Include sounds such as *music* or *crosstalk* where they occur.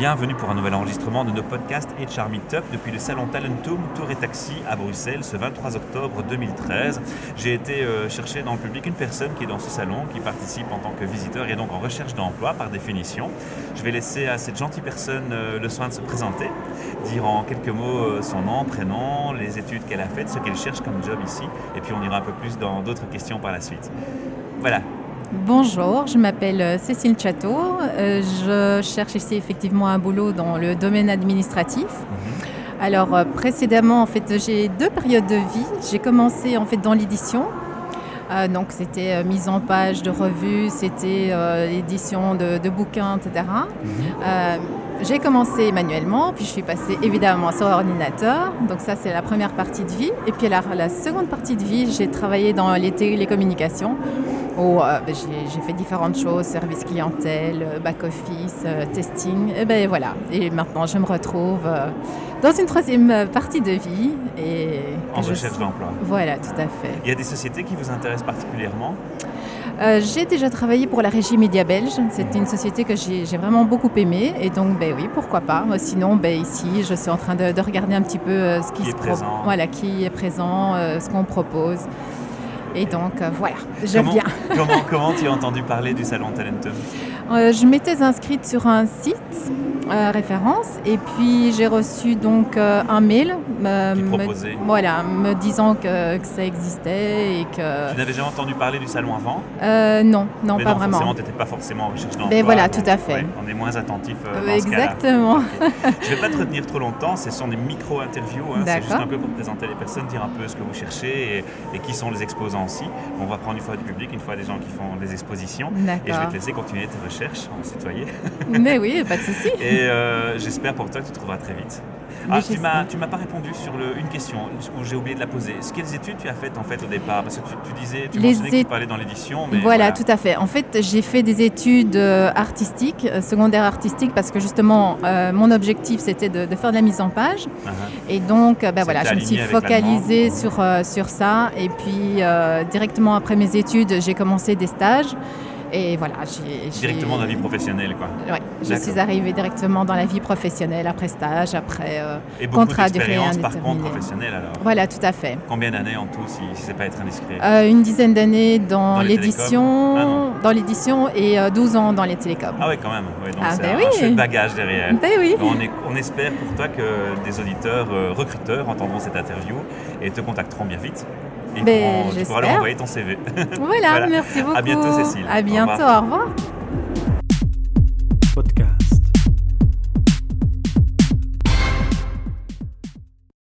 Bienvenue pour un nouvel enregistrement de nos podcasts HR Meetup depuis le salon Talentum Tour et Taxi à Bruxelles ce 23 octobre 2013. J'ai été euh, chercher dans le public une personne qui est dans ce salon, qui participe en tant que visiteur et donc en recherche d'emploi par définition. Je vais laisser à cette gentille personne euh, le soin de se présenter, dire en quelques mots euh, son nom, prénom, les études qu'elle a faites, ce qu'elle cherche comme job ici, et puis on ira un peu plus dans d'autres questions par la suite. Voilà, Bonjour, je m'appelle euh, Cécile Château. Euh, Je cherche ici effectivement un boulot dans le domaine administratif. Alors euh, précédemment, en fait, j'ai deux périodes de vie. J'ai commencé en fait dans l'édition. Donc c'était mise en page de revues, c'était édition de, de bouquins, etc. Euh, j'ai commencé manuellement, puis je suis passée évidemment sur ordinateur. Donc ça c'est la première partie de vie. Et puis la, la seconde partie de vie, j'ai travaillé dans les télécommunications où euh, ben, j'ai fait différentes choses, service clientèle, euh, back-office, euh, testing. Et ben voilà. Et maintenant je me retrouve euh, dans une troisième partie de vie. Et en recherche suis- d'emploi. Voilà, tout à fait. Il y a des sociétés qui vous intéressent particulièrement? J'ai déjà travaillé pour la régie média belge. C'était une société que j'ai vraiment beaucoup aimée. Et donc, ben oui, pourquoi pas. Moi, Sinon, ben ici, je suis en train de, de regarder un petit peu ce qui, Qui est se pro- présent. Voilà, qui est présent, ce qu'on propose. Et donc, euh, voilà, je comment, viens. *laughs* comment, comment tu as entendu parler du salon Talentum Euh, je m'étais inscrite sur un site euh, référence et puis j'ai reçu donc euh, un mail euh, me, voilà, me disant que, que ça existait et que... Tu n'avais jamais entendu parler du salon avant? Non, non, Mais pas non, vraiment. forcément, tu n'étais pas forcément en recherche d'emploi. Ben voilà, donc, tout à fait. ouais, on est moins attentif. Exactement. Je ne vais pas te retenir trop longtemps, ce sont des micro-interviews. hein, c'est juste un peu pour présenter les personnes, dire un peu ce que vous cherchez et, et qui sont les exposants aussi. On va prendre une fois du public, une fois des gens qui font des expositions. Et je vais te laisser continuer tes recherches, se tutoyer. Mais oui, pas de souci. Et euh, j'espère pour toi que tu trouveras très vite. Ah, tu m'as, tu m'as pas répondu sur le- une question où j'ai oublié de la poser. Quelles études tu as faites en fait au départ Parce que tu, tu disais, tu Les mentionnais que tu parlais dans l'édition, Voilà, tout à fait. En fait, j'ai fait des études euh, artistiques, euh, secondaires artistiques, parce que justement, euh, mon objectif, c'était de, de faire de la mise en page. Uh-huh. Et donc, C'était voilà, je me suis focalisée sur, euh, sur ça. Et puis, euh, directement après mes études, j'ai commencé des stages. Et voilà, j'ai... Directement dans la vie professionnelle, quoi. Ouais, je suis arrivée directement dans la vie professionnelle, après stage, après euh, Et beaucoup contrat d'expérience par contre professionnelle alors. Voilà, tout à fait. Combien d'années en tout, si, si c'est pas être indiscret? Euh, une dizaine d'années dans, l'édition, Ah dans l'édition et euh, 12 ans dans les télécoms. Ah ouais, quand même. Donc Ah, c'est ben un, oui. un chouette bagage derrière. Ben oui. Donc, on, est- on espère pour toi que des auditeurs euh, recruteurs entendront cette interview et te contacteront bien vite. Et Ben, tu pourras leur envoyer ton CV. Voilà, *laughs* Voilà. merci beaucoup. À bientôt, Cécile. À Au bientôt, revoir. au revoir.